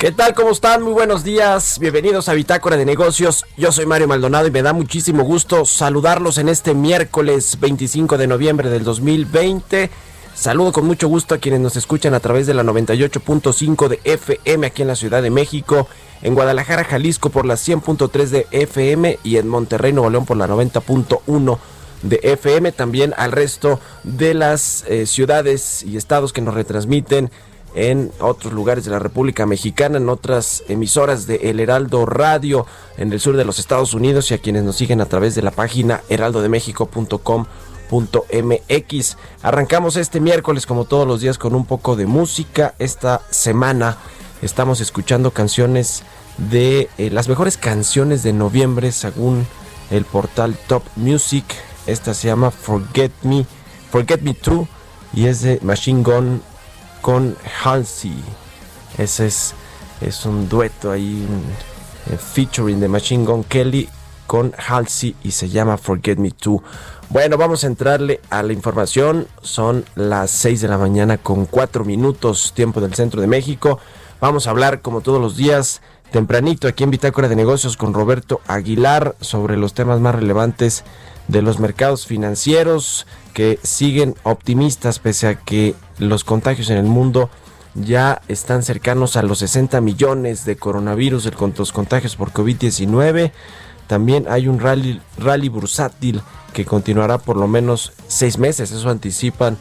¿Qué tal? ¿Cómo están? Muy buenos días. Bienvenidos a Bitácora de Negocios. Yo soy Mario Maldonado y me da muchísimo gusto saludarlos en este miércoles 25 de noviembre del 2020. Saludo con mucho gusto a quienes nos escuchan a través de la 98.5 de FM aquí en la Ciudad de México, en Guadalajara, Jalisco por la 100.3 de FM y en Monterrey, Nuevo León por la 90.1 de FM. También al resto de las eh, ciudades y estados que nos retransmiten en otros lugares de la República Mexicana, en otras emisoras de El Heraldo Radio en el sur de los Estados Unidos y a quienes nos siguen a través de la página heraldodemexico.com.mx. Arrancamos este miércoles como todos los días con un poco de música. Esta semana estamos escuchando canciones de eh, las mejores canciones de noviembre según el portal Top Music. Esta se llama Forget Me, Forget Me True y es de Machine Gun con Halsey. Ese es, es un dueto ahí, eh, featuring de Machine Gun Kelly con Halsey y se llama Forget Me Too. Bueno, vamos a entrarle a la información. Son las 6 de la mañana con 4 minutos, tiempo del centro de México. Vamos a hablar, como todos los días, tempranito aquí en Bitácora de Negocios con Roberto Aguilar sobre los temas más relevantes de los mercados financieros que siguen optimistas pese a que los contagios en el mundo ya están cercanos a los 60 millones de coronavirus, de los contagios por COVID-19. También hay un rally, rally bursátil que continuará por lo menos seis meses, eso anticipan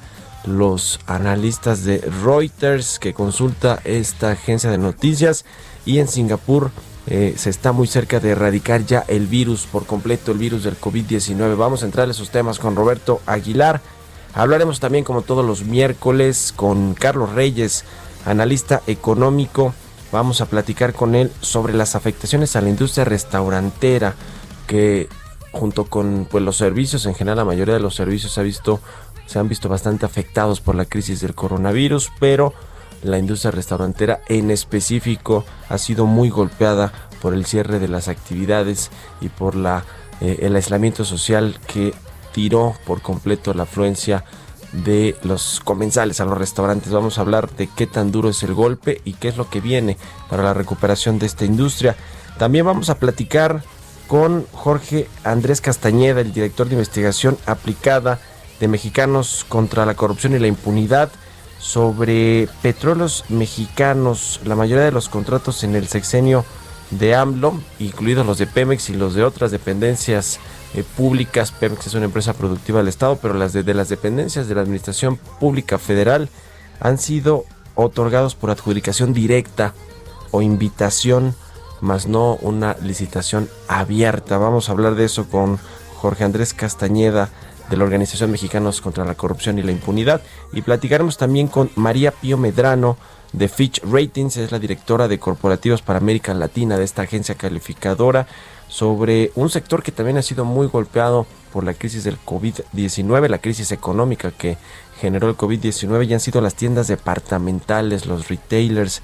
los analistas de Reuters que consulta esta agencia de noticias y en Singapur eh, se está muy cerca de erradicar ya el virus por completo, el virus del COVID-19. Vamos a entrar en esos temas con Roberto Aguilar. Hablaremos también como todos los miércoles con Carlos Reyes, analista económico. Vamos a platicar con él sobre las afectaciones a la industria restaurantera que junto con pues, los servicios en general, la mayoría de los servicios se, ha visto, se han visto bastante afectados por la crisis del coronavirus, pero la industria restaurantera en específico ha sido muy golpeada por el cierre de las actividades y por la, eh, el aislamiento social que tiró por completo la afluencia de los comensales a los restaurantes. Vamos a hablar de qué tan duro es el golpe y qué es lo que viene para la recuperación de esta industria. También vamos a platicar con Jorge Andrés Castañeda, el director de investigación aplicada de Mexicanos contra la Corrupción y la Impunidad sobre petróleos mexicanos. La mayoría de los contratos en el sexenio de AMLO, incluidos los de Pemex y los de otras dependencias eh, públicas. Pemex es una empresa productiva del Estado, pero las de, de las dependencias de la Administración Pública Federal han sido otorgados por adjudicación directa o invitación, más no una licitación abierta. Vamos a hablar de eso con Jorge Andrés Castañeda de la Organización Mexicanos contra la Corrupción y la Impunidad. Y platicaremos también con María Pío Medrano, de Fitch Ratings, es la directora de corporativos para América Latina de esta agencia calificadora, sobre un sector que también ha sido muy golpeado por la crisis del COVID-19, la crisis económica que generó el COVID-19 y han sido las tiendas departamentales, los retailers,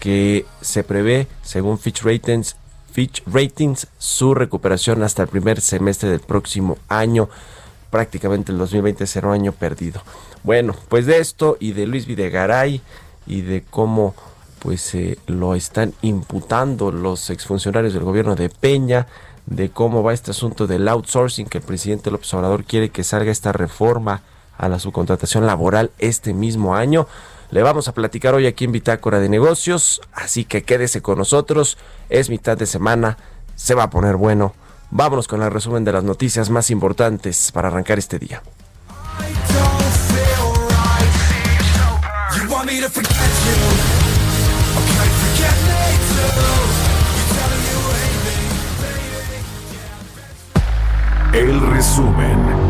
que se prevé, según Fitch Ratings, Fitch Ratings, su recuperación hasta el primer semestre del próximo año. Prácticamente el 2020 será un año perdido. Bueno, pues de esto y de Luis Videgaray y de cómo pues eh, lo están imputando los exfuncionarios del gobierno de Peña, de cómo va este asunto del outsourcing, que el presidente López Obrador quiere que salga esta reforma a la subcontratación laboral este mismo año. Le vamos a platicar hoy aquí en Bitácora de Negocios, así que quédese con nosotros. Es mitad de semana, se va a poner bueno. Vámonos con el resumen de las noticias más importantes para arrancar este día. El resumen.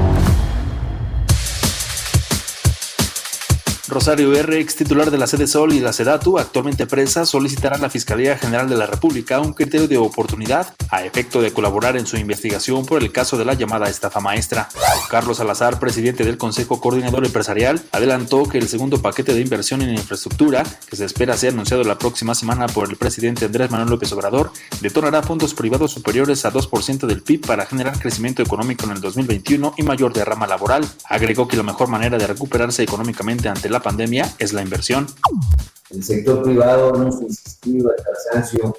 Rosario R., ex titular de la sede Sol y la Sedatu, actualmente presa, solicitará a la Fiscalía General de la República un criterio de oportunidad a efecto de colaborar en su investigación por el caso de la llamada estafa maestra. Carlos Salazar, presidente del Consejo Coordinador Empresarial, adelantó que el segundo paquete de inversión en infraestructura, que se espera ser anunciado la próxima semana por el presidente Andrés Manuel López Obrador, detonará fondos privados superiores a 2% del PIB para generar crecimiento económico en el 2021 y mayor derrama laboral. Agregó que la mejor manera de recuperarse económicamente ante la pandemia es la inversión. El sector privado nos insistido al cansancio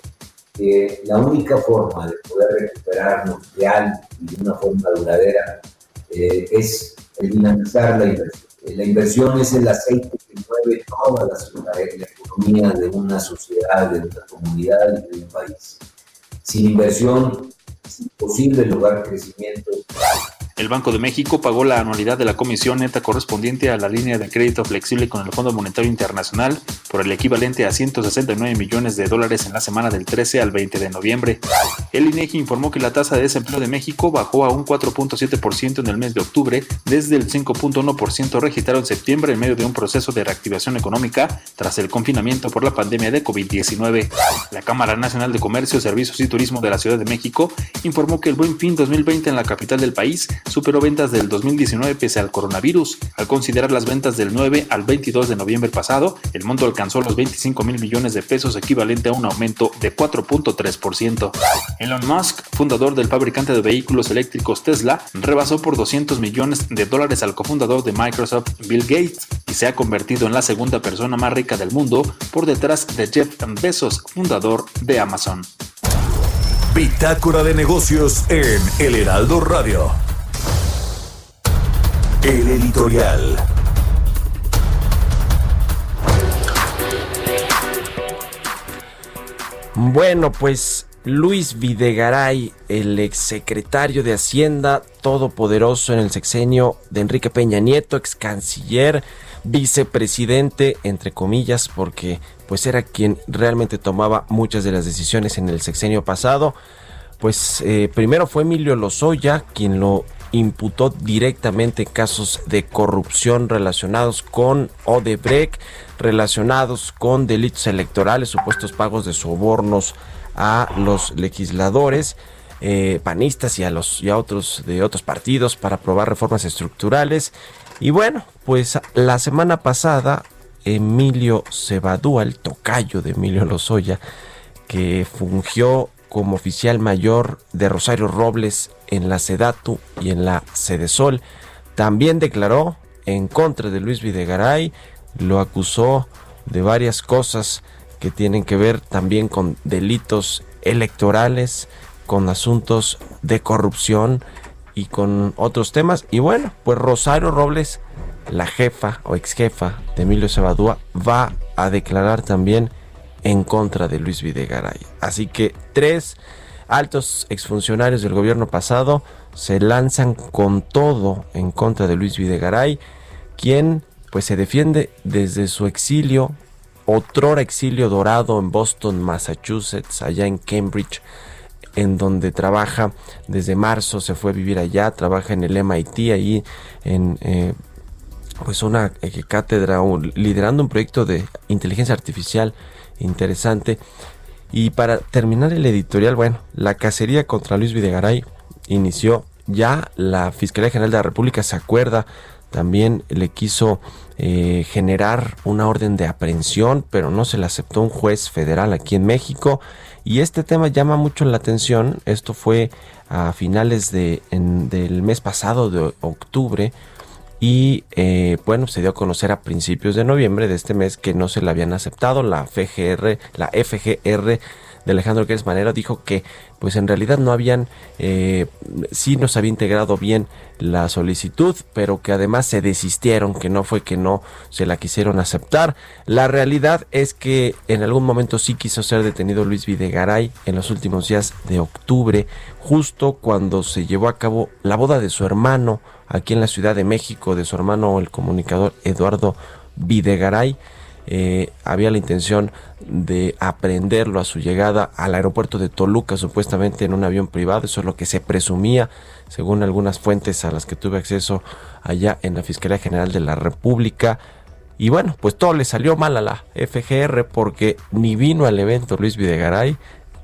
que la única forma de poder recuperarnos real y de una forma duradera eh, es dinamizar la inversión. La inversión es el aceite que mueve toda la, la economía de una sociedad, de una comunidad y de un país. Sin inversión es imposible lograr crecimiento el Banco de México pagó la anualidad de la comisión neta correspondiente a la línea de crédito flexible con el Fondo Monetario Internacional por el equivalente a 169 millones de dólares en la semana del 13 al 20 de noviembre. El INEGI informó que la tasa de desempleo de México bajó a un 4.7% en el mes de octubre desde el 5.1% registrado en septiembre en medio de un proceso de reactivación económica tras el confinamiento por la pandemia de COVID-19. La Cámara Nacional de Comercio, Servicios y Turismo de la Ciudad de México informó que el Buen Fin 2020 en la capital del país superó ventas del 2019 pese al coronavirus. Al considerar las ventas del 9 al 22 de noviembre pasado, el monto alcanzó los 25 mil millones de pesos, equivalente a un aumento de 4.3%. Elon Musk, fundador del fabricante de vehículos eléctricos Tesla, rebasó por 200 millones de dólares al cofundador de Microsoft, Bill Gates, y se ha convertido en la segunda persona más rica del mundo por detrás de Jeff Bezos, fundador de Amazon. Bitácora de negocios en El Heraldo Radio. El editorial. Bueno, pues Luis Videgaray, el exsecretario de Hacienda, todopoderoso en el sexenio de Enrique Peña Nieto, ex canciller, vicepresidente, entre comillas, porque pues era quien realmente tomaba muchas de las decisiones en el sexenio pasado. Pues eh, primero fue Emilio Lozoya quien lo imputó directamente casos de corrupción relacionados con Odebrecht, relacionados con delitos electorales, supuestos pagos de sobornos a los legisladores. Eh, panistas y a los y a otros de otros partidos para aprobar reformas estructurales y bueno pues la semana pasada Emilio Cebadúa el tocayo de Emilio Lozoya que fungió como oficial mayor de Rosario Robles en la Sedatu y en la Sedesol. También declaró en contra de Luis Videgaray, lo acusó de varias cosas que tienen que ver también con delitos electorales, con asuntos de corrupción y con otros temas. Y bueno, pues Rosario Robles, la jefa o ex jefa de Emilio Cebadúa, va a declarar también en contra de Luis Videgaray. Así que tres altos exfuncionarios del gobierno pasado se lanzan con todo en contra de Luis Videgaray, quien pues se defiende desde su exilio, otrora exilio dorado en Boston, Massachusetts, allá en Cambridge, en donde trabaja desde marzo, se fue a vivir allá, trabaja en el MIT, ahí en, eh, pues una eh, cátedra liderando un proyecto de inteligencia artificial interesante. Y para terminar el editorial, bueno, la cacería contra Luis Videgaray inició ya la Fiscalía General de la República se acuerda también le quiso eh, generar una orden de aprehensión, pero no se le aceptó un juez federal aquí en México. Y este tema llama mucho la atención. Esto fue a finales de, del mes pasado de octubre. Y eh, bueno, se dio a conocer a principios de noviembre de este mes que no se le habían aceptado. La FGR, la FGR de Alejandro Gers Manero dijo que pues en realidad no habían, eh, sí nos había integrado bien la solicitud, pero que además se desistieron, que no fue que no se la quisieron aceptar. La realidad es que en algún momento sí quiso ser detenido Luis Videgaray en los últimos días de octubre, justo cuando se llevó a cabo la boda de su hermano aquí en la Ciudad de México, de su hermano el comunicador Eduardo Videgaray. Eh, había la intención de aprenderlo a su llegada al aeropuerto de Toluca, supuestamente en un avión privado. Eso es lo que se presumía, según algunas fuentes a las que tuve acceso allá en la Fiscalía General de la República. Y bueno, pues todo le salió mal a la FGR porque ni vino al evento Luis Videgaray,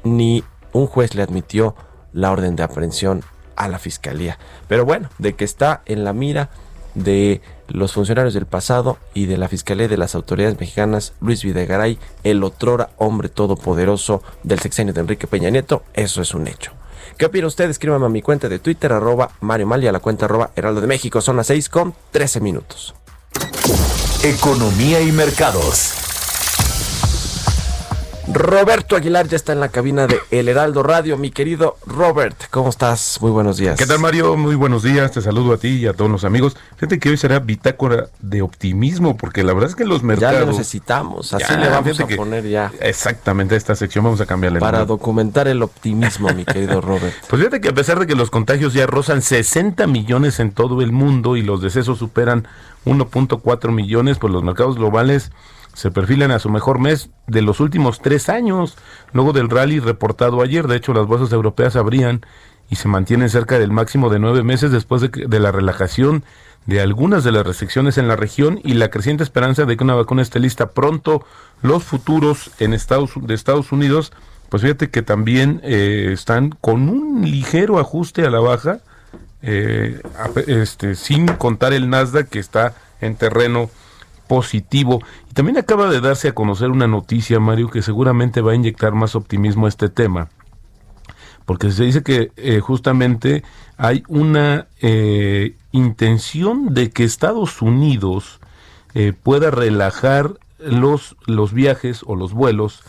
ni un juez le admitió la orden de aprehensión a la Fiscalía. Pero bueno, de que está en la mira de los funcionarios del pasado y de la Fiscalía de las autoridades mexicanas, Luis Videgaray, el otrora hombre todopoderoso del sexenio de Enrique Peña Nieto, eso es un hecho. ¿Qué opina usted? Escríbame a mi cuenta de Twitter, arroba Mario Mal y a la cuenta arroba Heraldo de México. Son las 6 con 13 minutos. Economía y mercados. Roberto Aguilar ya está en la cabina de El Heraldo Radio. Mi querido Robert, ¿cómo estás? Muy buenos días. ¿Qué tal, Mario? Muy buenos días. Te saludo a ti y a todos los amigos. Fíjate que hoy será bitácora de optimismo, porque la verdad es que los mercados. Ya lo necesitamos. Así le vamos a poner ya. Exactamente, a esta sección vamos a cambiarle. Para documentar el optimismo, mi querido Robert. Pues fíjate que a pesar de que los contagios ya rozan 60 millones en todo el mundo y los decesos superan 1.4 millones, pues los mercados globales se perfilan a su mejor mes de los últimos tres años, luego del rally reportado ayer. De hecho, las bolsas europeas abrían y se mantienen cerca del máximo de nueve meses después de, de, la relajación de algunas de las restricciones en la región y la creciente esperanza de que una vacuna esté lista pronto. Los futuros en Estados, de Estados Unidos, pues fíjate que también eh, están con un ligero ajuste a la baja, eh, este, sin contar el Nasdaq que está en terreno positivo. Y también acaba de darse a conocer una noticia, Mario, que seguramente va a inyectar más optimismo a este tema. Porque se dice que eh, justamente hay una eh, intención de que Estados Unidos eh, pueda relajar los, los viajes o los vuelos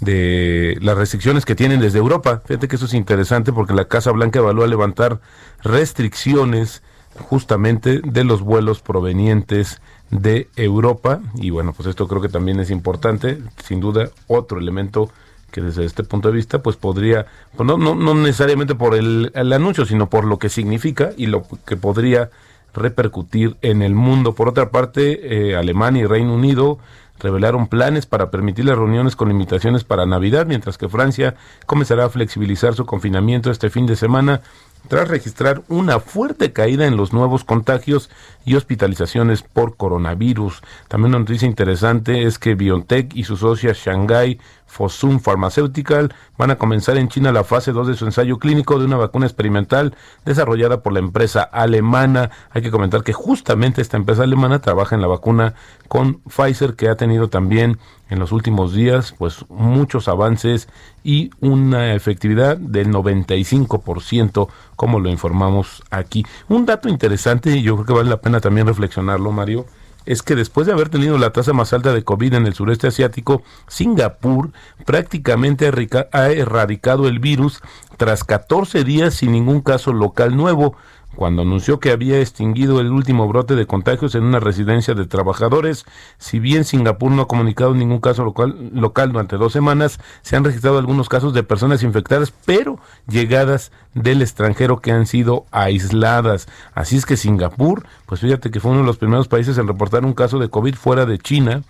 de las restricciones que tienen desde Europa. Fíjate que eso es interesante porque la Casa Blanca evalúa levantar restricciones justamente de los vuelos provenientes de Europa. Y bueno pues esto creo que también es importante. Sin duda otro elemento que desde este punto de vista pues podría pues no, no, no necesariamente por el, anuncio sino por lo que significa y lo que podría repercutir en el mundo. Por otra parte eh, Alemania y Reino Unido revelaron planes para permitir las reuniones con limitaciones para Navidad, mientras que Francia comenzará a flexibilizar su confinamiento este fin de semana tras registrar una fuerte caída en los nuevos contagios y hospitalizaciones por coronavirus. También una noticia interesante es que BioNTech y su socia Shanghai Fosun Pharmaceutical van a comenzar en China la fase 2 de su ensayo clínico de una vacuna experimental desarrollada por la empresa alemana. Hay que comentar que justamente esta empresa alemana trabaja en la vacuna con Pfizer que ha tenido también en los últimos días pues muchos avances y una efectividad del 95% como lo informamos aquí. Un dato interesante y yo creo que vale la pena también reflexionarlo Mario es que después de haber tenido la tasa más alta de COVID en el sureste asiático, Singapur prácticamente ha erradicado el virus tras 14 días sin ningún caso local nuevo cuando anunció que había extinguido el último brote de contagios en una residencia de trabajadores. Si bien Singapur no ha comunicado ningún caso local, durante dos semanas, se han registrado algunos casos de personas infectadas, pero llegadas del extranjero que han sido aisladas. Así es que Singapur, pues fíjate que fue uno de los primeros países en reportar un caso de COVID fuera de China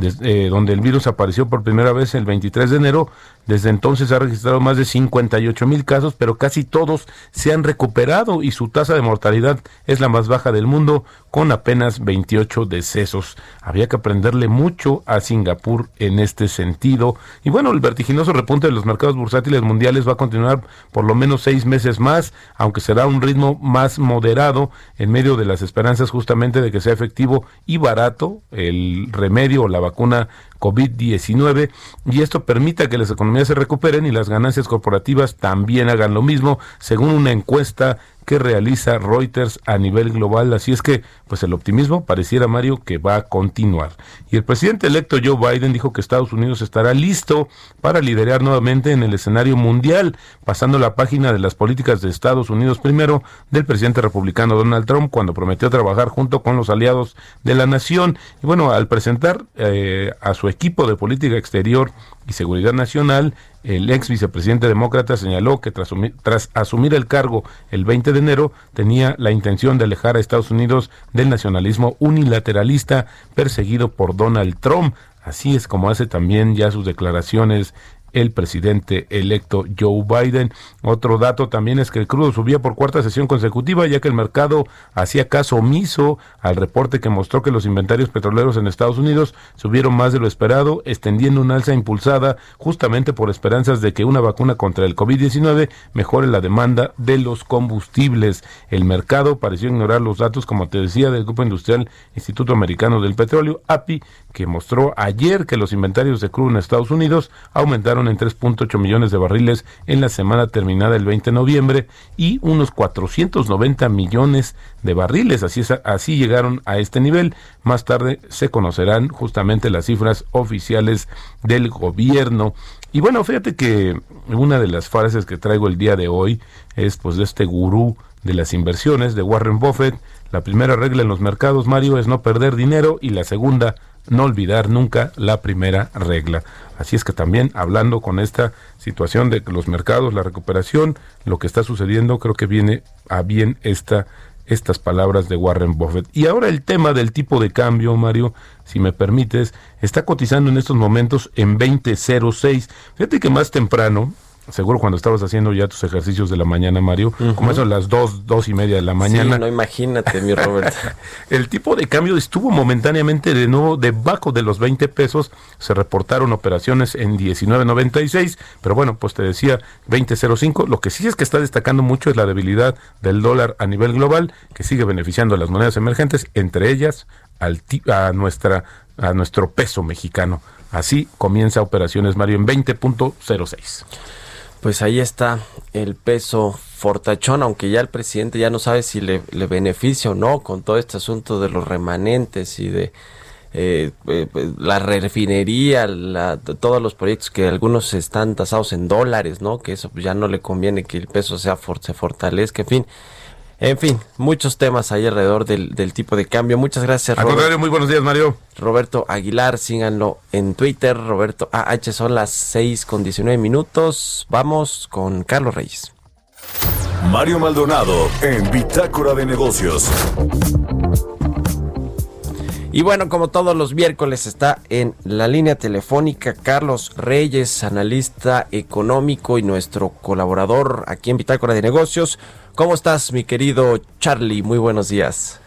eh, donde el virus apareció por primera vez el 23 de enero. Desde entonces ha registrado más de 58 mil casos, pero casi todos se han recuperado y su tasa de mortalidad es la más baja del mundo, con apenas 28 decesos. Había que aprenderle mucho a Singapur en este sentido. Y bueno, el vertiginoso repunte de los mercados bursátiles mundiales va a continuar por lo menos seis meses más, aunque será un ritmo más moderado en medio de las esperanzas justamente de que sea efectivo y barato el remedio o la vacuna COVID-19 y esto permita que las economías se recuperen y las ganancias corporativas también hagan lo mismo, según una encuesta que realiza Reuters a nivel global. Así es que, pues el optimismo pareciera, Mario, que va a continuar. Y el presidente electo Joe Biden dijo que Estados Unidos estará listo para liderar nuevamente en el escenario mundial, pasando la página de las políticas de Estados Unidos primero del presidente republicano Donald Trump cuando prometió trabajar junto con los aliados de la nación. Y bueno, al presentar eh, a su equipo de política exterior y seguridad nacional, el ex vicepresidente demócrata señaló que tras, tras, asumir el cargo el 20 de enero tenía la intención de alejar a Estados Unidos del nacionalismo unilateralista perseguido por Donald Trump. Así es como hace también ya sus declaraciones el presidente electo Joe Biden. Otro dato también es que el crudo subía por cuarta sesión consecutiva, ya que el mercado hacía caso omiso al reporte que mostró que los inventarios petroleros en Estados Unidos subieron más de lo esperado, extendiendo una alza impulsada justamente por esperanzas de que una vacuna contra el COVID-19 mejore la demanda de los combustibles. El mercado pareció ignorar los datos, como te decía, del Grupo Industrial Instituto Americano del Petróleo, API, que mostró ayer que los inventarios de crudo en Estados Unidos aumentaron en 3.8 millones de barriles en la semana terminada el 20 de noviembre y unos 490 millones de barriles. Así, así llegaron a este nivel. Más tarde se conocerán justamente las cifras oficiales del gobierno. Y bueno, fíjate que una de las frases que traigo el día de hoy es pues de este gurú de las inversiones de Warren Buffett. La primera regla en los mercados, Mario, es no perder dinero y la segunda, no olvidar nunca la primera regla. Así es que también hablando con esta situación de los mercados, la recuperación, lo que está sucediendo, creo que viene a bien esta estas palabras de Warren Buffett. Y ahora el tema del tipo de cambio, Mario, si me permites, está cotizando en estos momentos en 20.06. Fíjate que más temprano, seguro cuando estabas haciendo ya tus ejercicios de la mañana, Mario, como eso las dos, dos y media de la mañana. no imagínate, mi Robert. el tipo de cambio estuvo momentáneamente de nuevo debajo de los 20 pesos. Se reportaron operaciones en 19.96, pero bueno, pues te decía 20.05. Lo que sí es que está destacando mucho es la debilidad del dólar a nivel global, que sigue beneficiando a las monedas emergentes, entre ellas al, a, nuestra, a nuestro peso mexicano. Así comienza operaciones Mario en 20.06. Pues ahí está el peso fortachón, aunque ya el presidente ya no sabe si le, beneficia o no con todo este asunto de los remanentes y de eh, eh, la refinería, la, todos los proyectos que algunos están tasados en dólares, ¿no? Que eso ya no le conviene que el peso sea se fortalezca, en fin. En fin, muchos temas ahí alrededor del, tipo de cambio. Muchas gracias, Al contrario, muy buenos días, Mario. Roberto Aguilar, síganlo en Twitter. Roberto AH, son las 6 con 19 minutos. Vamos con Carlos Reyes. Mario Maldonado en Bitácora de Negocios. Y bueno, como todos los miércoles está en la línea telefónica Carlos Reyes, analista económico y nuestro colaborador aquí en Bitácora de Negocios. ¿Cómo estás, mi querido Charlie? Muy buenos días.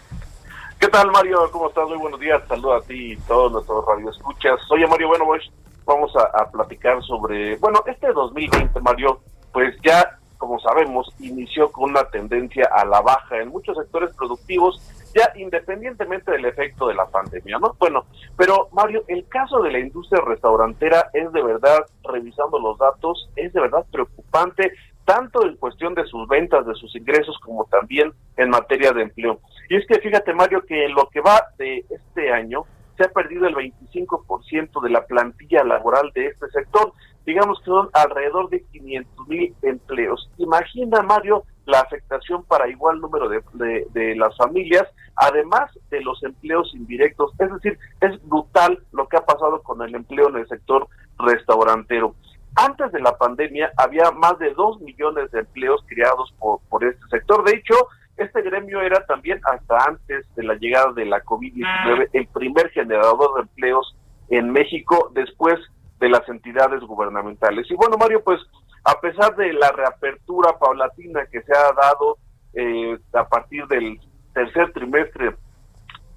¿Qué tal, Mario? ¿Cómo estás? Muy buenos días. Saludos a ti y todos nuestros radioescuchas. Oye, Mario, bueno, pues vamos a, platicar sobre, bueno, este 2020, Mario, pues ya, como sabemos, inició con una tendencia a la baja en muchos sectores productivos, ya independientemente del efecto de la pandemia, ¿no? Bueno, pero Mario, el caso de la industria restaurantera es de verdad, revisando los datos, es de verdad preocupante tanto en cuestión de sus ventas, de sus ingresos, como también en materia de empleo. Y es que fíjate, Mario, que en lo que va de este año se ha perdido el 25% de la plantilla laboral de este sector. Digamos que son alrededor de 500 mil empleos. Imagina, Mario, la afectación para igual número de, de, de, las familias, además de los empleos indirectos. Es decir, es brutal lo que ha pasado con el empleo en el sector restaurantero. Antes de la pandemia había más de dos millones de empleos creados por, por este sector. De hecho, este gremio era también hasta antes de la llegada de la COVID-19 el primer generador de empleos en México después de las entidades gubernamentales. Y bueno, Mario, pues a pesar de la reapertura paulatina que se ha dado eh, a partir del tercer trimestre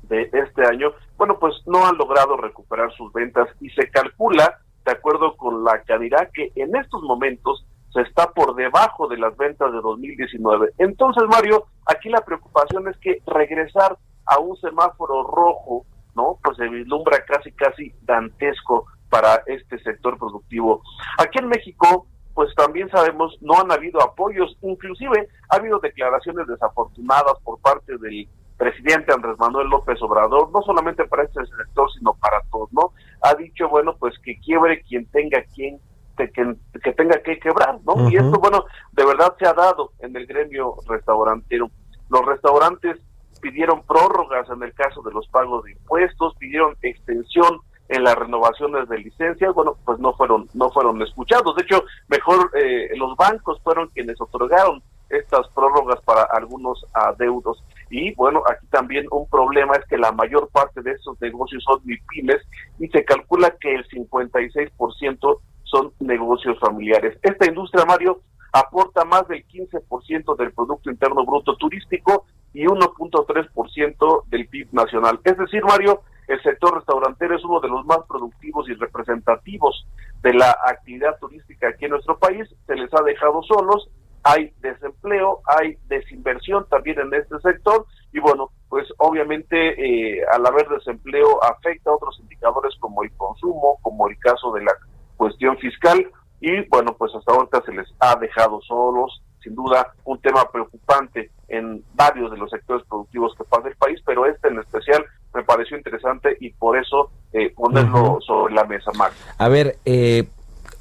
de este año, bueno, pues no han logrado recuperar sus ventas y se calcula, de acuerdo con la Canidad, que en estos momentos se está por debajo de las ventas de 2019. Entonces, Mario, aquí la preocupación es que regresar a un semáforo rojo, ¿no? Pues se vislumbra casi, casi dantesco para este sector productivo. Aquí en México, pues también sabemos, no han habido apoyos, inclusive ha habido declaraciones desafortunadas por parte del presidente Andrés Manuel López Obrador, no solamente para este sector, sino para todos, ¿no? Ha dicho, bueno, pues que quiebre quien tenga quien que, que tenga que quebrar, ¿no? Y esto, bueno, de verdad se ha dado en el gremio restaurantero. Los restaurantes pidieron prórrogas en el caso de los pagos de impuestos, pidieron extensión en las renovaciones de licencias, bueno, pues no fueron no fueron escuchados. De hecho, mejor eh, los bancos fueron quienes otorgaron estas prórrogas para algunos adeudos. Y bueno, aquí también un problema es que la mayor parte de estos negocios son MIPIMES y se calcula que el 56% son negocios familiares. Esta industria, Mario, aporta más del 15% del Producto Interno Bruto turístico y 1.3% del PIB nacional. Es decir, Mario, el sector restaurantero es uno de los más productivos y representativos de la actividad turística aquí en nuestro país. Se les ha dejado solos, hay desempleo, hay desinversión también en este sector y bueno, pues obviamente eh, al haber desempleo afecta a otros indicadores como el consumo, como el caso de la cuestión fiscal y bueno, pues hasta ahorita se les ha dejado solos, sin duda un tema preocupante en varios de los sectores productivos que pasa el país, pero este en especial me pareció interesante y por eso eh, ponerlo sobre la mesa, Max. A ver, eh,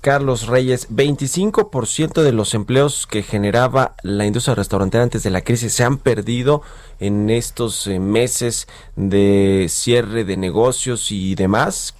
Carlos Reyes, 25% de los empleos que generaba la industria restaurantera antes de la crisis se han perdido en estos eh, meses de cierre de negocios y demás.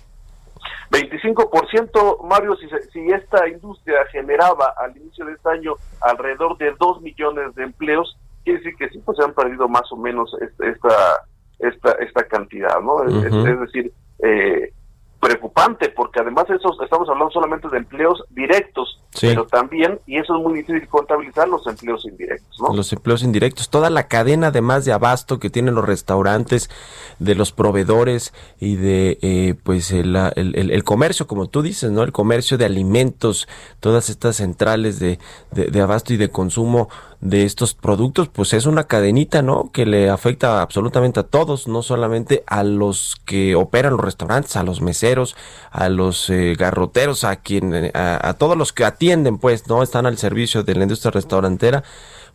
25%, Mario, si, si esta industria generaba al inicio de este año alrededor de 2 millones de empleos, quiere decir que sí, pues se han perdido más o menos esta, esta, esta cantidad, ¿no? es, decir, eh, preocupante porque además eso estamos hablando solamente de empleos directos pero también y eso es muy difícil contabilizar los empleos indirectos ¿no? los empleos indirectos toda la cadena además de abasto que tienen los restaurantes de los proveedores y de eh, pues el, el, comercio como tú dices no el comercio de alimentos todas estas centrales de, de abasto y de consumo de estos productos, pues es una cadenita, ¿no? Que le afecta absolutamente a todos, no solamente a los que operan los restaurantes, a los meseros, a los eh, garroteros, a quien, a, todos los que atienden, pues, ¿no? Están al servicio de la industria restaurantera.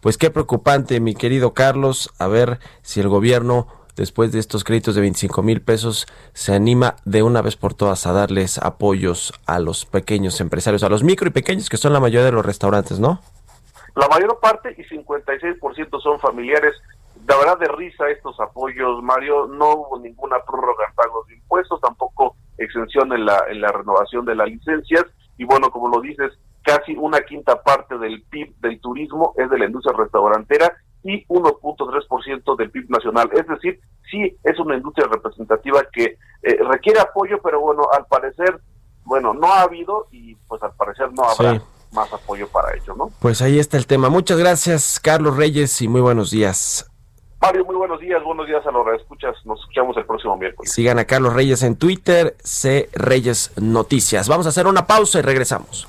Pues qué preocupante, mi querido Carlos, a ver si el gobierno después de estos créditos de 25 mil pesos, se anima de una vez por todas a darles apoyos a los pequeños empresarios, a los micro y pequeños, que son la mayoría de los restaurantes, ¿no? La mayor parte y 56% son familiares. De verdad de risa estos apoyos, Mario. No hubo ninguna prórroga en pagos de impuestos, tampoco exención en la, en la renovación de las licencias. Y bueno, como lo dices, casi una quinta parte del PIB del turismo es de la industria restaurantera y 1.3% del PIB nacional. Es decir, sí es una industria representativa que eh, requiere apoyo, pero bueno, al parecer, bueno, no ha habido y pues al parecer no habrá más apoyo para ello, ¿no? Pues ahí está el tema. Muchas gracias, Carlos Reyes, y muy buenos días. Mario, muy buenos días, buenos días a los escuchas. Nos escuchamos el próximo miércoles. Sigan a Carlos Reyes en Twitter, C Reyes Noticias. Vamos a hacer una pausa y regresamos.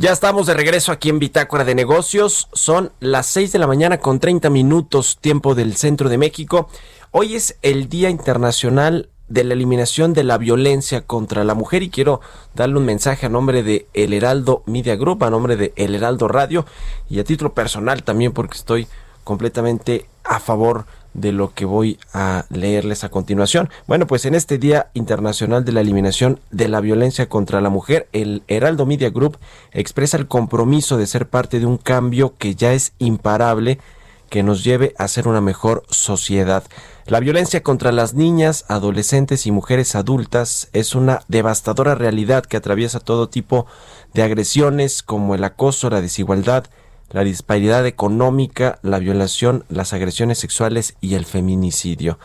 Ya estamos de regreso aquí en Bitácora de Negocios. Son las 6 de la mañana con 30 minutos tiempo del centro de México. Hoy es el Día Internacional de la eliminación de la violencia contra la mujer y quiero darle un mensaje a nombre de El Heraldo Media Group, a nombre de El Heraldo Radio y a título personal también porque estoy completamente a favor de lo que voy a leerles a continuación. Bueno, pues en este Día Internacional de la Eliminación de la Violencia contra la Mujer, el Heraldo Media Group expresa el compromiso de ser parte de un cambio que ya es imparable que nos lleve a ser una mejor sociedad. La violencia contra las niñas, adolescentes y mujeres adultas es una devastadora realidad que atraviesa todo tipo de agresiones como el acoso, la desigualdad, la disparidad económica, la violación, las agresiones sexuales y el feminicidio.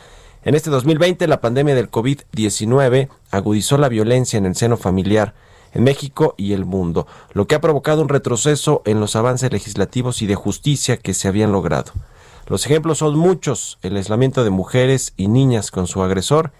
En este 2020, la pandemia del COVID-19 agudizó la violencia en el seno familiar en México y el mundo, lo que ha provocado un retroceso en los avances legislativos y de justicia que se habían logrado. Los ejemplos son muchos, el aislamiento de mujeres y niñas con su agresor,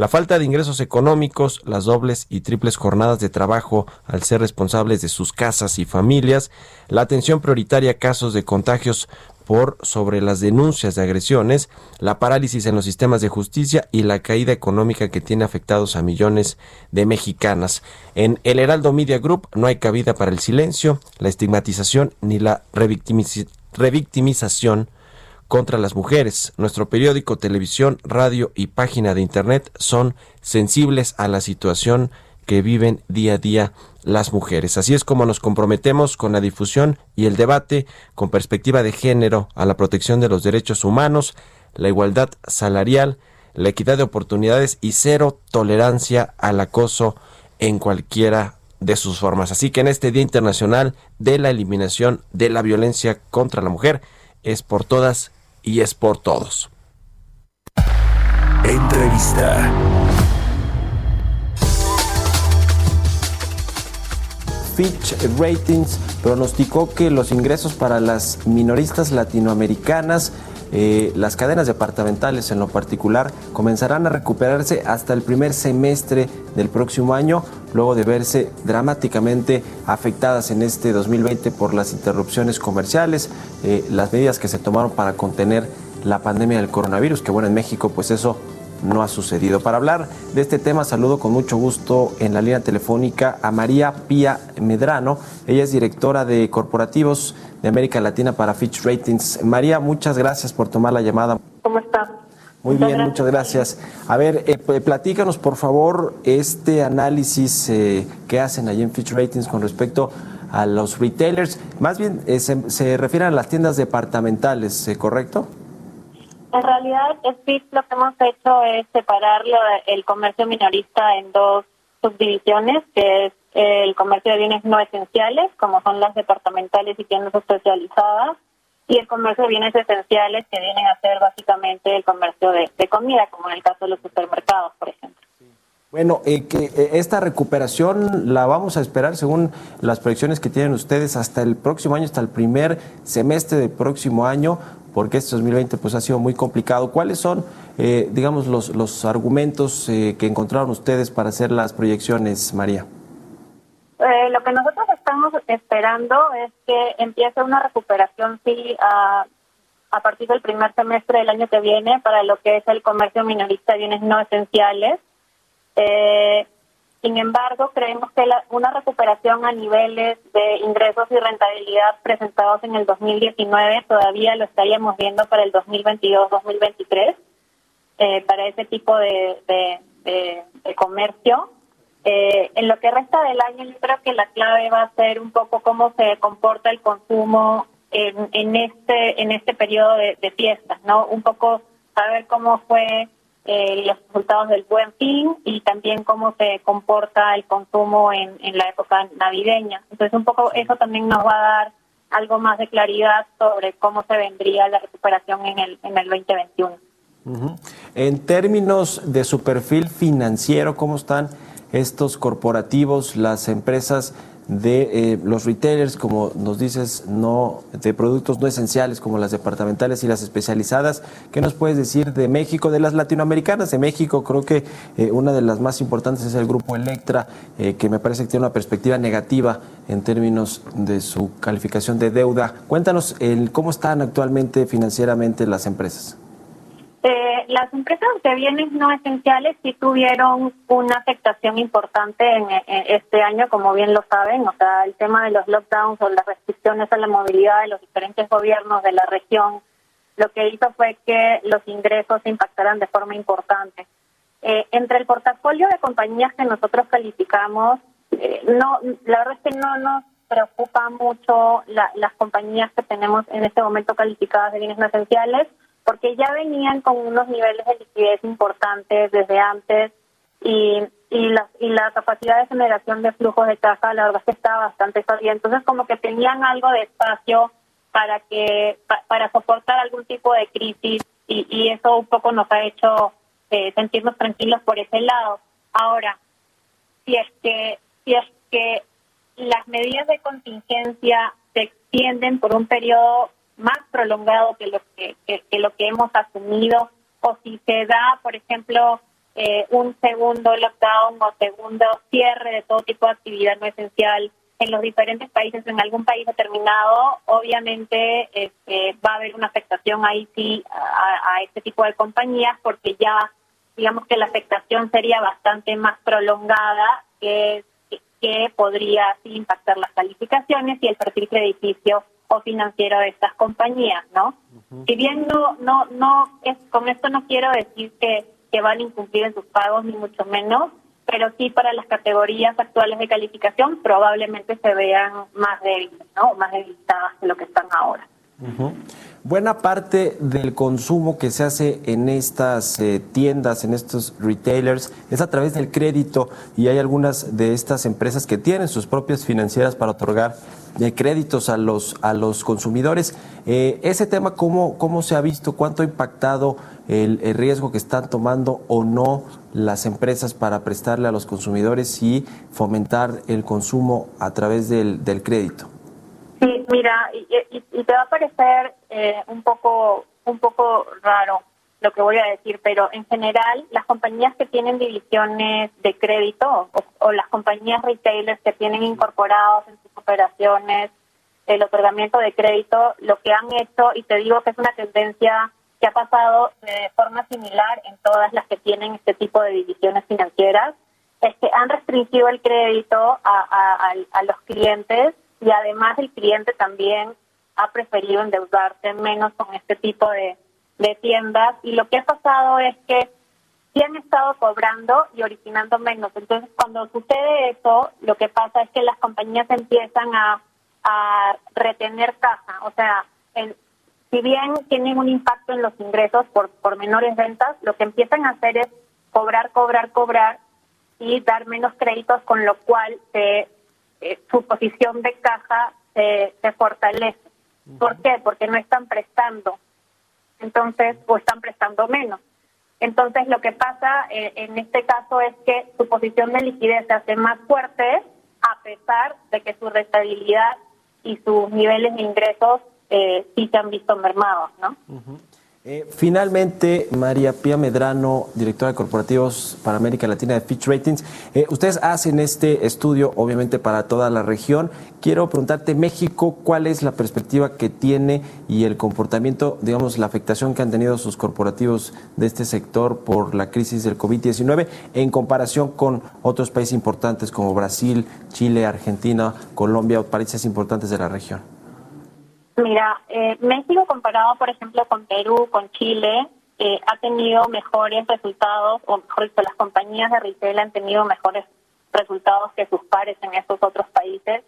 la falta de ingresos económicos, las dobles y triples jornadas de trabajo al ser responsables de sus casas y familias, la atención prioritaria a casos de contagios por sobre las denuncias de agresiones, la parálisis en los sistemas de justicia y la caída económica que tiene afectados a millones de mexicanas. En el Heraldo Media Group no hay cabida para el silencio, la estigmatización ni la revictimización contra las mujeres. Nuestro periódico, televisión, radio y página de Internet son sensibles a la situación que viven día a día las mujeres. Así es como nos comprometemos con la difusión y el debate con perspectiva de género a la protección de los derechos humanos, la igualdad salarial, la equidad de oportunidades y cero tolerancia al acoso en cualquiera de sus formas. Así que en este Día Internacional de la Eliminación de la Violencia contra la Mujer es por todas y es por todos. Entrevista. Fitch Ratings pronosticó que los ingresos para las minoristas latinoamericanas, eh, las cadenas departamentales en lo particular, comenzarán a recuperarse hasta el primer semestre del próximo año, luego de verse dramáticamente afectadas en este 2020 por las interrupciones comerciales, eh, las medidas que se tomaron para contener la pandemia del coronavirus, que bueno, en México pues eso no ha sucedido. Para hablar de este tema, saludo con mucho gusto en la línea telefónica a María Pía Medrano. Ella es directora de corporativos de América Latina para Fitch Ratings. María, muchas gracias por tomar la llamada. ¿Cómo está? Muy bien, muchas gracias. A ver, eh, platícanos por favor este análisis eh, que hacen allí en Fitch Ratings con respecto a los retailers. Más bien eh, se, se, refieren a las tiendas departamentales, eh, ¿correcto? En realidad, FIT lo que hemos hecho es separar el comercio minorista en dos subdivisiones, que es el comercio de bienes no esenciales, como son las departamentales y tiendas especializadas, y el comercio de bienes esenciales, que vienen a ser básicamente el comercio de, comida, como en el caso de los supermercados, por ejemplo. Bueno, eh, que eh, esta recuperación la vamos a esperar según las proyecciones que tienen ustedes hasta el próximo año, hasta el primer semestre del próximo año porque este 2020 pues ha sido muy complicado. ¿Cuáles son, eh, digamos, los, los argumentos eh, que encontraron ustedes para hacer las proyecciones, María? Eh, lo que nosotros estamos esperando es que empiece una recuperación, sí, a, a partir del primer semestre del año que viene para lo que es el comercio minorista de bienes no esenciales. Eh, sin embargo, creemos que una recuperación a niveles de ingresos y rentabilidad presentados en el 2019 todavía lo estaríamos viendo para el 2022-2023 eh, para ese tipo de, comercio. Eh, en lo que resta del año, yo creo que la clave va a ser un poco cómo se comporta el consumo en, este en este periodo de, fiestas, ¿no? Un poco saber cómo fue eh, los resultados del buen fin y también cómo se comporta el consumo en, en la época navideña. Entonces, un poco eso también nos va a dar algo más de claridad sobre cómo se vendría la recuperación en el, en el 2021. En términos de su perfil financiero, ¿cómo están estos corporativos, las empresas de eh, los retailers, como nos dices, no de productos no esenciales como las departamentales y las especializadas. ¿Qué nos puedes decir de México, de las latinoamericanas de México? Creo que eh, una de las más importantes es el grupo Electra, eh, que me parece que tiene una perspectiva negativa en términos de su calificación de deuda. Cuéntanos el, cómo están actualmente financieramente las empresas. Eh, las empresas de bienes no esenciales sí tuvieron una afectación importante en, este año, como bien lo saben. O sea, el tema de los lockdowns o las restricciones a la movilidad de los diferentes gobiernos de la región, lo que hizo fue que los ingresos se impactaran de forma importante. Eh, entre el portafolio de compañías que nosotros calificamos, eh, no, la verdad es que no nos preocupa mucho las compañías que tenemos en este momento calificadas de bienes no esenciales porque ya venían con unos niveles de liquidez importantes desde antes y, y, la, y la capacidad de generación de flujos de caja, la verdad es que estaba bastante sólida. Entonces, como que tenían algo de espacio para que para soportar algún tipo de crisis y, y eso un poco nos ha hecho eh, sentirnos tranquilos por ese lado. Ahora, si es que si es que las medidas de contingencia se extienden por un periodo más prolongado que lo que, lo que hemos asumido o si se da, por ejemplo, eh, un segundo lockdown o segundo cierre de todo tipo de actividad no esencial en los diferentes países, en algún país determinado, obviamente este, va a haber una afectación ahí sí a, este tipo de compañías porque ya digamos que la afectación sería bastante más prolongada que, que podría así impactar las calificaciones y el perfil crediticio o financiero de estas compañías, ¿no? Si bien no, no, no, es, con esto no quiero decir que, que van a incumplir en sus pagos, ni mucho menos, pero sí para las categorías actuales de calificación probablemente se vean más débiles, ¿no? Más debilitadas de lo que están ahora. Buena parte del consumo que se hace en estas eh, tiendas, en estos retailers, es a través del crédito y hay algunas de estas empresas que tienen sus propias financieras para otorgar eh, créditos a los, a los consumidores. Eh, ese tema, ¿cómo, ¿cómo se ha visto? ¿Cuánto ha impactado el, el, riesgo que están tomando o no las empresas para prestarle a los consumidores y fomentar el consumo a través del, del crédito? Sí, mira, y, y, te va a parecer eh, un poco un poco raro lo que voy a decir, pero en general las compañías que tienen divisiones de crédito o, las compañías retailers que tienen incorporados en sus operaciones el otorgamiento de crédito, lo que han hecho, y te digo que es una tendencia que ha pasado de forma similar en todas las que tienen este tipo de divisiones financieras, es que han restringido el crédito a, los clientes y además el cliente también ha preferido endeudarse menos con este tipo de, tiendas y lo que ha pasado es que sí han estado cobrando y originando menos. Entonces, cuando sucede eso, lo que pasa es que las compañías empiezan a, a retener caja. O sea, si bien tienen un impacto en los ingresos por, por menores ventas, lo que empiezan a hacer es cobrar, cobrar, cobrar y dar menos créditos, con lo cual se eh, su posición de caja se, se fortalece. ¿Por qué? Porque no están prestando. Entonces, o están prestando menos. Entonces, lo que pasa eh, en este caso es que su posición de liquidez se hace más fuerte a pesar de que su rentabilidad y sus niveles de ingresos eh, sí se han visto mermados, ¿no? Eh, finalmente, María Pía Medrano, directora de corporativos para América Latina de Fitch Ratings. Eh, ustedes hacen este estudio, obviamente, para toda la región. Quiero preguntarte, México, ¿cuál es la perspectiva que tiene y el comportamiento, digamos, la afectación que han tenido sus corporativos de este sector por la crisis del COVID-19 en comparación con otros países importantes como Brasil, Chile, Argentina, Colombia, países importantes de la región? Mira, eh, México comparado, por ejemplo, con Perú, con Chile, eh, ha tenido mejores resultados, o mejor dicho, las compañías de retail han tenido mejores resultados que sus pares en esos otros países.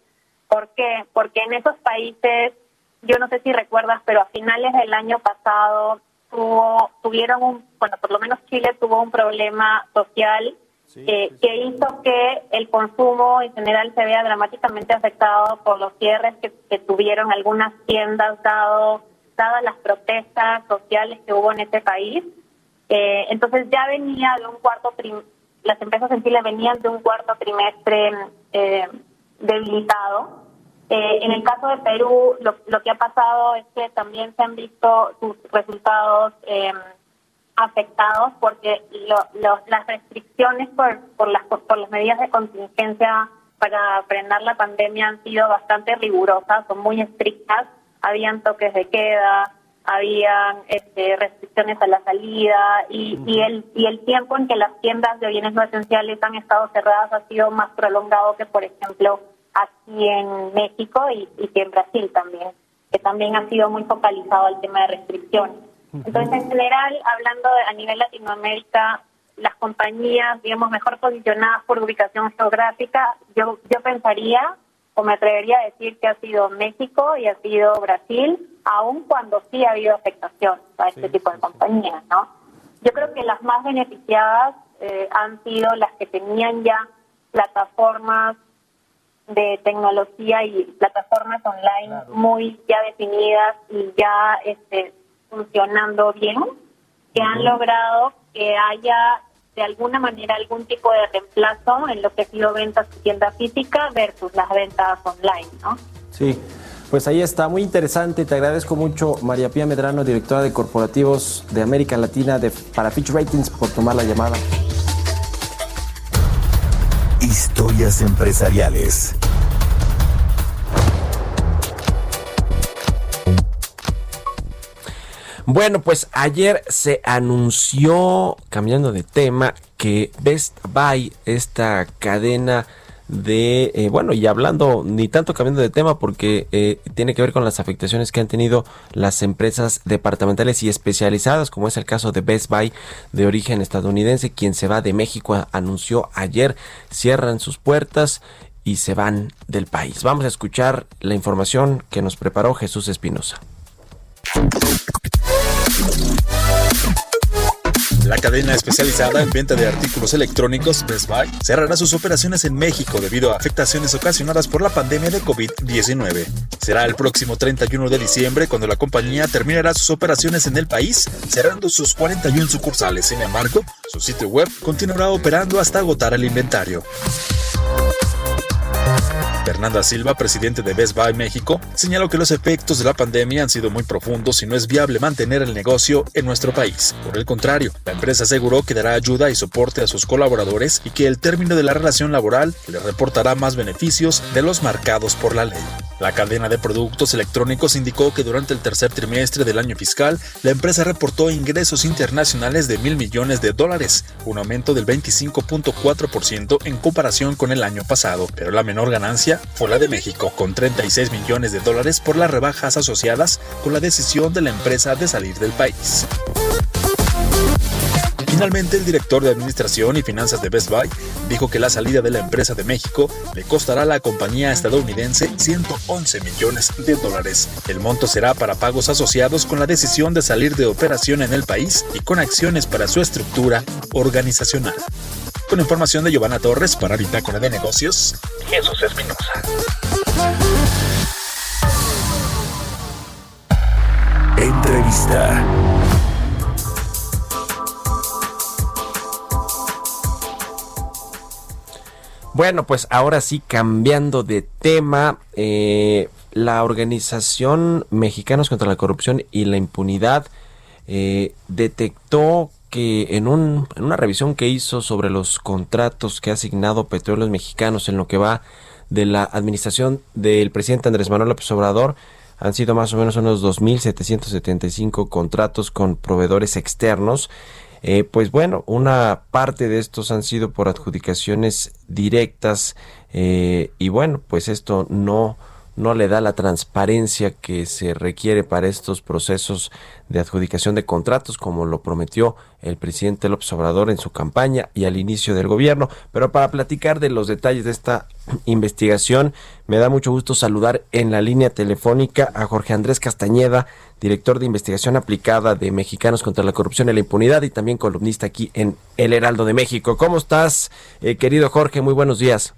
¿Por qué? Porque en esos países, yo no sé si recuerdas, pero a finales del año pasado tuvo, tuvieron un, bueno, por lo menos Chile tuvo un problema social eh, que hizo que el consumo en general se vea dramáticamente afectado por los cierres que, tuvieron algunas tiendas dado dadas las protestas sociales que hubo en este país. Eh, entonces ya venía de un cuarto las empresas en Chile venían de un cuarto trimestre eh, debilitado. en el caso de Perú, lo, lo, que ha pasado es que también se han visto sus resultados afectados porque las restricciones por, por, las, por las medidas de contingencia para frenar la pandemia han sido bastante rigurosas, son muy estrictas, habían toques de queda, había este, restricciones a la salida y, y, el, y el tiempo en que las tiendas de bienes no esenciales han estado cerradas ha sido más prolongado que, por ejemplo, aquí en México y, y que en Brasil también, que también ha sido muy focalizado el tema de restricciones. Entonces, en general, hablando a nivel Latinoamérica, las compañías, digamos, mejor posicionadas por ubicación geográfica, yo, yo pensaría o me atrevería a decir que ha sido México y ha sido Brasil, aun cuando sí ha habido afectación a este tipo de compañías, ¿no? Yo creo que las más beneficiadas eh, han sido las que tenían ya plataformas de tecnología y plataformas online muy ya definidas y ya este, funcionando bien, que han logrado que haya de alguna manera algún tipo de reemplazo en lo que ha sido ventas en tienda física versus las ventas online, ¿no? Sí, pues ahí está, muy interesante. Te agradezco mucho, María Pía Medrano, directora de corporativos de América Latina de, para Fitch Ratings, por tomar la llamada. Historias empresariales. Bueno, pues ayer se anunció, cambiando de tema, que Best Buy, esta cadena de, eh, bueno, y hablando ni tanto cambiando de tema porque eh, tiene que ver con las afectaciones que han tenido las empresas departamentales y especializadas, como es el caso de Best Buy de origen estadounidense, quien se va de México, anunció ayer, cierran sus puertas y se van del país. Vamos a escuchar la información que nos preparó Jesús Espinosa. La cadena especializada en venta de artículos electrónicos Best Buy cerrará sus operaciones en México debido a afectaciones ocasionadas por la pandemia de COVID-19. Será el próximo 31 de diciembre cuando la compañía terminará sus operaciones en el país, cerrando sus 41 sucursales. Sin embargo, su sitio web continuará operando hasta agotar el inventario. Fernanda Silva, presidente de Best Buy México, señaló que los efectos de la pandemia han sido muy profundos y no es viable mantener el negocio en nuestro país. Por el contrario, la empresa aseguró que dará ayuda y soporte a sus colaboradores y que el término de la relación laboral le reportará más beneficios de los marcados por la ley. La cadena de productos electrónicos indicó que durante el tercer trimestre del año fiscal, la empresa reportó ingresos internacionales de mil millones de dólares, un aumento del 25.4% en comparación con el año pasado, pero la menor ganancia fue la de México, con 36 millones de dólares por las rebajas asociadas con la decisión de la empresa de salir del país. Finalmente, el director de Administración y Finanzas de Best Buy dijo que la salida de la empresa de México le costará a la compañía estadounidense 111 millones de dólares. El monto será para pagos asociados con la decisión de salir de operación en el país y con acciones para su estructura organizacional. Con información de Giovanna Torres para Bitácora de Negocios, Jesús Espinosa. Entrevista. Bueno, pues ahora sí, cambiando de tema, eh, la Organización Mexicanos contra la Corrupción y la Impunidad eh, detectó que en, un, en una revisión que hizo sobre los contratos que ha asignado Petróleos Mexicanos en lo que va de la administración del presidente Andrés Manuel López Obrador, han sido más o menos unos 2.775 contratos con proveedores externos eh, pues bueno, una parte de estos han sido por adjudicaciones directas eh, y bueno, pues esto no no le da la transparencia que se requiere para estos procesos de adjudicación de contratos, como lo prometió el presidente López Obrador en su campaña y al inicio del gobierno. Pero para platicar de los detalles de esta investigación, me da mucho gusto saludar en la línea telefónica a Jorge Andrés Castañeda, director de investigación aplicada de Mexicanos contra la Corrupción y la Impunidad y también columnista aquí en El Heraldo de México. ¿Cómo estás, eh, querido Jorge? Muy buenos días.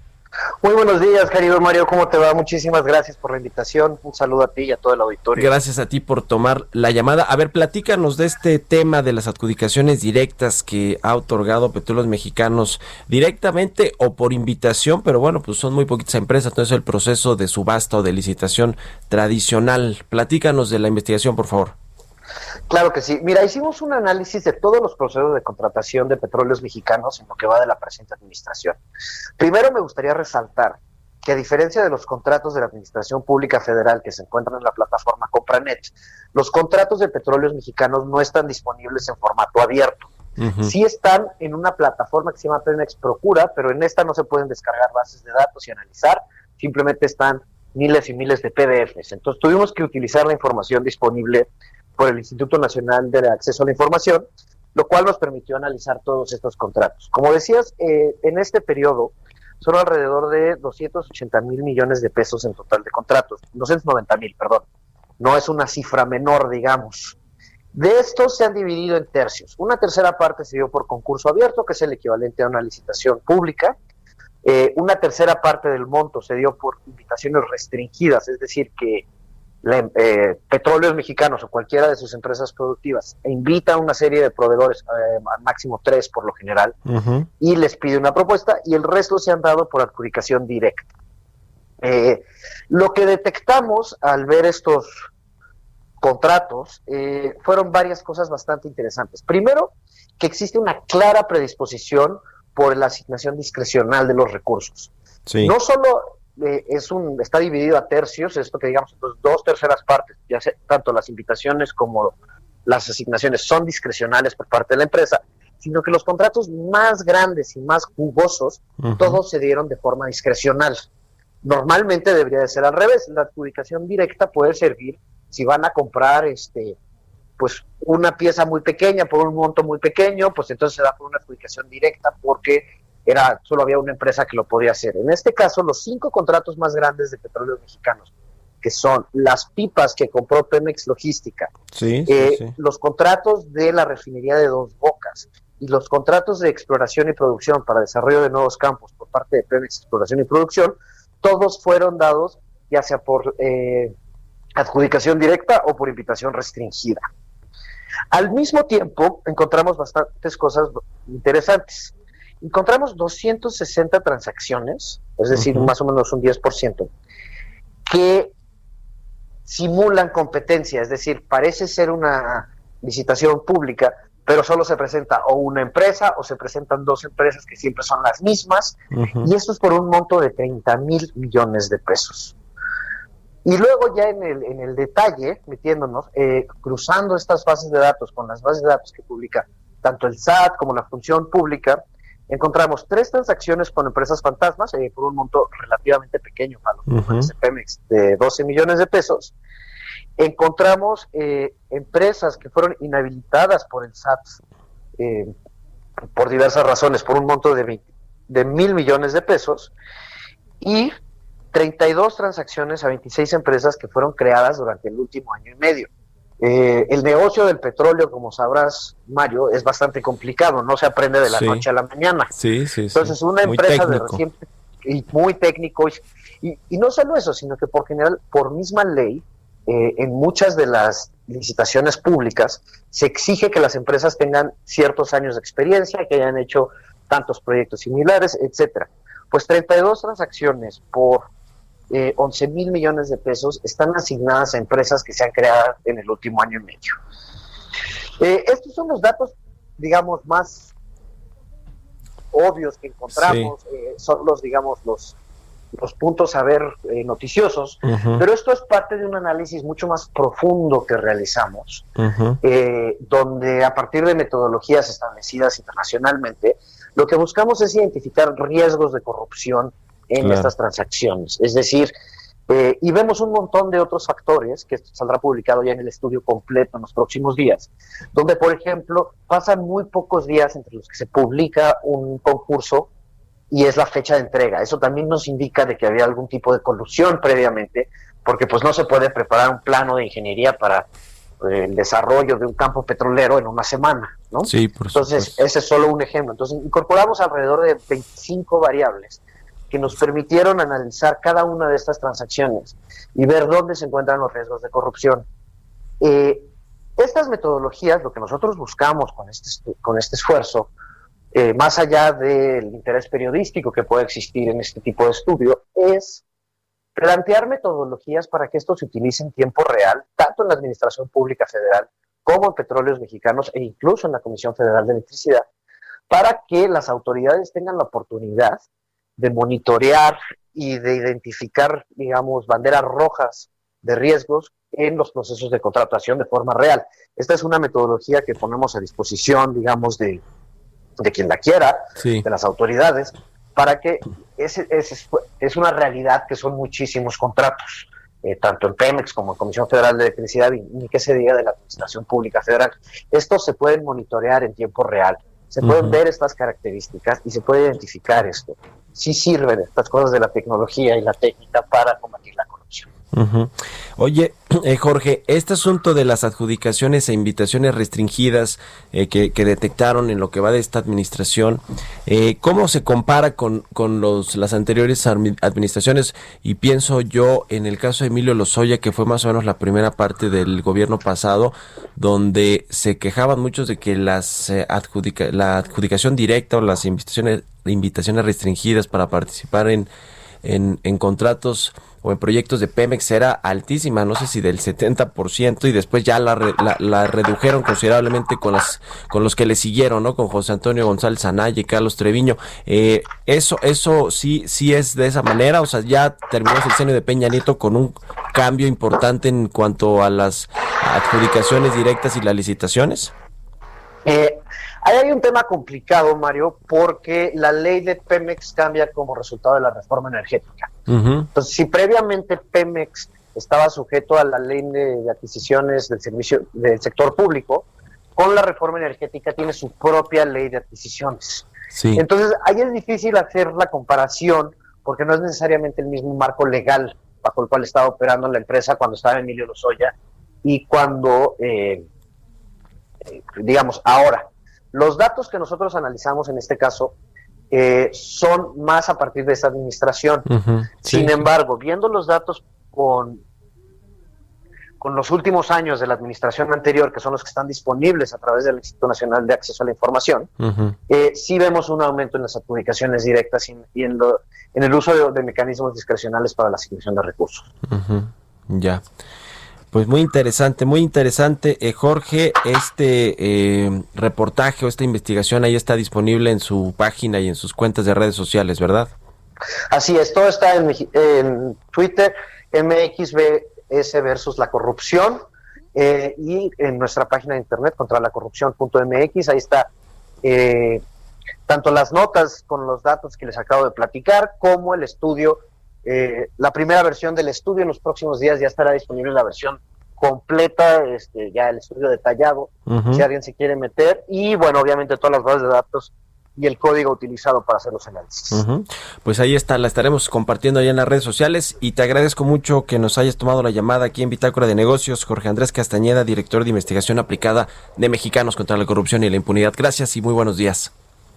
Muy buenos días, querido Mario, ¿cómo te va? Muchísimas gracias por la invitación. Un saludo a ti y a todo el auditorio. Gracias a ti por tomar la llamada. A ver, platícanos de este tema de las adjudicaciones directas que ha otorgado Petróleos Mexicanos directamente o por invitación, pero bueno, pues son muy poquitas empresas, entonces el proceso de subasta o de licitación tradicional. Platícanos de la investigación, por favor. Claro que sí. Mira, hicimos un análisis de todos los procesos de contratación de petróleos mexicanos en lo que va de la presente administración. Primero me gustaría resaltar que a diferencia de los contratos de la Administración Pública Federal que se encuentran en la plataforma Compranet, los contratos de petróleos mexicanos no están disponibles en formato abierto. Sí están en una plataforma que se llama Pemex Procura, pero en esta no se pueden descargar bases de datos y analizar, simplemente están miles y miles de PDFs. Entonces tuvimos que utilizar la información disponible por el Instituto Nacional de Acceso a la Información, lo cual nos permitió analizar todos estos contratos. Como decías, eh, en este periodo son alrededor de 280 mil millones de pesos en total de contratos, 290 mil, perdón. No es una cifra menor, digamos. De estos se han dividido en tercios. Una tercera parte se dio por concurso abierto, que es el equivalente a una licitación pública. Eh, una tercera parte del monto se dio por invitaciones restringidas, es decir, que eh, Petróleos Mexicanos o cualquiera de sus empresas productivas invita a una serie de proveedores, eh, máximo tres por lo general, y les pide una propuesta y el resto se han dado por adjudicación directa. lo que detectamos al ver estos contratos eh, fueron varias cosas bastante interesantes. Primero, que existe una clara predisposición por la asignación discrecional de los recursos. No solo eh, es un está dividido a tercios, esto que digamos dos terceras partes, ya sea, tanto las invitaciones como las asignaciones son discrecionales por parte de la empresa, sino que los contratos más grandes y más jugosos, todos se dieron de forma discrecional. Normalmente debería de ser al revés, la adjudicación directa puede servir si van a comprar este pues una pieza muy pequeña por un monto muy pequeño, pues entonces se da por una adjudicación directa porque era solo había una empresa que lo podía hacer. En este caso, los cinco contratos más grandes de petróleos mexicanos, que son las pipas que compró Pemex Logística, eh, los contratos de la refinería de Dos Bocas y los contratos de exploración y producción para desarrollo de nuevos campos por parte de Pemex Exploración y Producción, todos fueron dados ya sea por eh, adjudicación directa o por invitación restringida. Al mismo tiempo, encontramos bastantes cosas interesantes. Encontramos 260 transacciones, es decir, más o menos un 10%, que simulan competencia, es decir, parece ser una licitación pública, pero solo se presenta o una empresa o se presentan dos empresas que siempre son las mismas, y esto es por un monto de 30 mil millones de pesos. Y luego ya en el, en el detalle, metiéndonos, eh, cruzando estas bases de datos con las bases de datos que publica tanto el SAT como la función pública, encontramos tres transacciones con empresas fantasmas eh, por un monto relativamente pequeño para los Pemex de 12 millones de pesos. Encontramos eh, empresas que fueron inhabilitadas por el SAT por diversas razones, por un monto de, de mil millones de pesos. Y 32 transacciones a 26 empresas que fueron creadas durante el último año y medio. Eh, el negocio del petróleo, como sabrás, Mario, es bastante complicado, no se aprende de la noche a la mañana. Sí, sí, Entonces, una empresa de reciente y muy técnico, y, y, no solo eso, sino que por general, por misma ley, eh, en muchas de las licitaciones públicas se exige que las empresas tengan ciertos años de experiencia, que hayan hecho tantos proyectos similares, etcétera. Pues 32 transacciones por eh, 11 mil millones de pesos están asignadas a empresas que se han creado en el último año y medio. Eh, estos son los datos, digamos, más obvios que encontramos, eh, son los, digamos, los, los puntos a ver eh, noticiosos, pero esto es parte de un análisis mucho más profundo que realizamos, donde a partir de metodologías establecidas internacionalmente, lo que buscamos es identificar riesgos de corrupción en estas transacciones. Es decir, eh, y vemos un montón de otros factores, que saldrá publicado ya en el estudio completo en los próximos días, donde, por ejemplo, pasan muy pocos días entre los que se publica un concurso y es la fecha de entrega. Eso también nos indica de que había algún tipo de colusión previamente, porque pues no se puede preparar un plano de ingeniería para eh, el desarrollo de un campo petrolero en una semana, ¿no? Sí, por Entonces, ese es solo un ejemplo. Entonces, incorporamos alrededor de 25 variables que nos permitieron analizar cada una de estas transacciones y ver dónde se encuentran los riesgos de corrupción. Eh, estas metodologías, lo que nosotros buscamos con este, con este esfuerzo, eh, más allá del interés periodístico que puede existir en este tipo de estudio, es plantear metodologías para que esto se utilice en tiempo real, tanto en la Administración Pública Federal como en Petróleos Mexicanos e incluso en la Comisión Federal de Electricidad, para que las autoridades tengan la oportunidad de monitorear y de identificar, digamos, banderas rojas de riesgos en los procesos de contratación de forma real. Esta es una metodología que ponemos a disposición, digamos, de, de quien la quiera, de las autoridades, para que es, es, es, una realidad que son muchísimos contratos, eh, tanto en Pemex como en Comisión Federal de Electricidad y ni que se diga de la Administración Pública Federal. Estos se pueden monitorear en tiempo real, se pueden ver estas características y se puede identificar esto. Sí sirven estas cosas de la tecnología y la técnica para combatir Oye, eh, Jorge, este asunto de las adjudicaciones e invitaciones restringidas eh, que, detectaron en lo que va de esta administración, eh, ¿cómo se compara con, con los, las anteriores administraciones? Y pienso yo en el caso de Emilio Lozoya, que fue más o menos la primera parte del gobierno pasado, donde se quejaban muchos de que las adjudica, la adjudicación directa o las invitaciones, invitaciones restringidas para participar en, en contratos o en proyectos de Pemex era altísima, no sé si del 70%, y después ya la, la, redujeron considerablemente con las con los que le siguieron, ¿no? Con José Antonio González Anaya y Carlos Treviño. Eh, eso eso sí sí es de esa manera, o sea, ya terminó el sexenio de Peña Nieto con un cambio importante en cuanto a las adjudicaciones directas y las licitaciones. Eh, Ahí hay un tema complicado, Mario, porque la ley de Pemex cambia como resultado de la reforma energética. Entonces, si previamente Pemex estaba sujeto a la ley de, adquisiciones del servicio del sector público, con la reforma energética tiene su propia ley de adquisiciones. Entonces, ahí es difícil hacer la comparación porque no es necesariamente el mismo marco legal bajo el cual estaba operando la empresa cuando estaba Emilio Lozoya y cuando, eh, eh, digamos, ahora. Los datos que nosotros analizamos en este caso eh, son más a partir de esa administración. Sin embargo, viendo los datos con, con los últimos años de la administración anterior, que son los que están disponibles a través del Instituto Nacional de Acceso a la Información, eh, sí vemos un aumento en las adjudicaciones directas y, en, en, el uso de, mecanismos discrecionales para la asignación de recursos. Ya. Pues muy interesante, muy interesante. Eh, Jorge, este eh, reportaje o esta investigación ahí está disponible en su página y en sus cuentas de redes sociales, ¿verdad? Así es, todo está en, Twitter, MXBS versus la corrupción eh, y en nuestra página de internet contra la corrupción.mx, ahí está tanto las notas con los datos que les acabo de platicar como el estudio eh, la primera versión del estudio en los próximos días ya estará disponible la versión completa, este, ya el estudio detallado, si alguien se quiere meter, y bueno, obviamente todas las bases de datos y el código utilizado para hacer los análisis. Pues ahí está, la estaremos compartiendo allá en las redes sociales y te agradezco mucho que nos hayas tomado la llamada aquí en Bitácora de Negocios, Jorge Andrés Castañeda, director de investigación aplicada de Mexicanos contra la Corrupción y la Impunidad. Gracias y muy buenos días.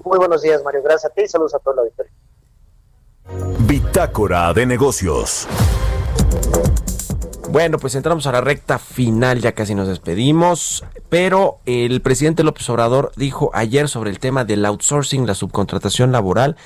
Muy buenos días, Mario. Gracias a ti y saludos a toda la auditoría. Bitácora de negocios. Bueno, pues entramos a la recta final, ya casi nos despedimos, pero el presidente López Obrador dijo ayer sobre el tema del outsourcing, la subcontratación laboral,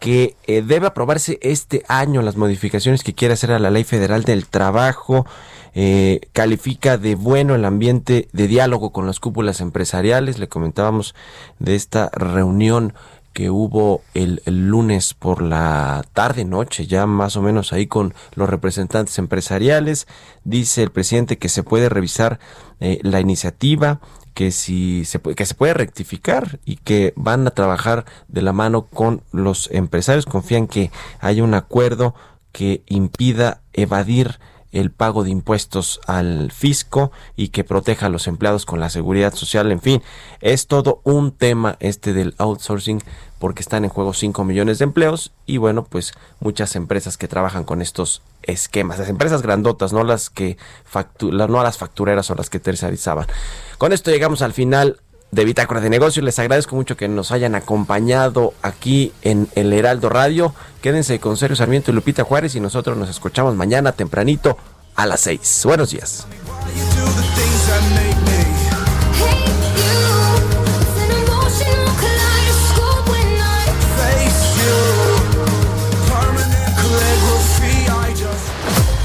que eh, debe aprobarse este año las modificaciones que quiere hacer a la Ley Federal del Trabajo. Eh, califica de bueno el ambiente de diálogo con las cúpulas empresariales. Le comentábamos de esta reunión que hubo el, lunes por la tarde noche, ya más o menos ahí con los representantes empresariales. Dice el presidente que se puede revisar eh, la iniciativa, que si se que se puede rectificar y que van a trabajar de la mano con los empresarios. Confían que haya un acuerdo que impida evadir el pago de impuestos al fisco y que proteja a los empleados con la seguridad social. En fin, es todo un tema este del outsourcing porque están en juego 5 millones de empleos y bueno, pues muchas empresas que trabajan con estos esquemas, las empresas grandotas, no las que no a las factureras o las que tercerizaban. Con esto llegamos al final de Bitácora de Negocios. Les agradezco mucho que nos hayan acompañado aquí en el Heraldo Radio. Quédense con Sergio Sarmiento y Lupita Juárez y nosotros nos escuchamos mañana tempranito a las 6. Buenos días.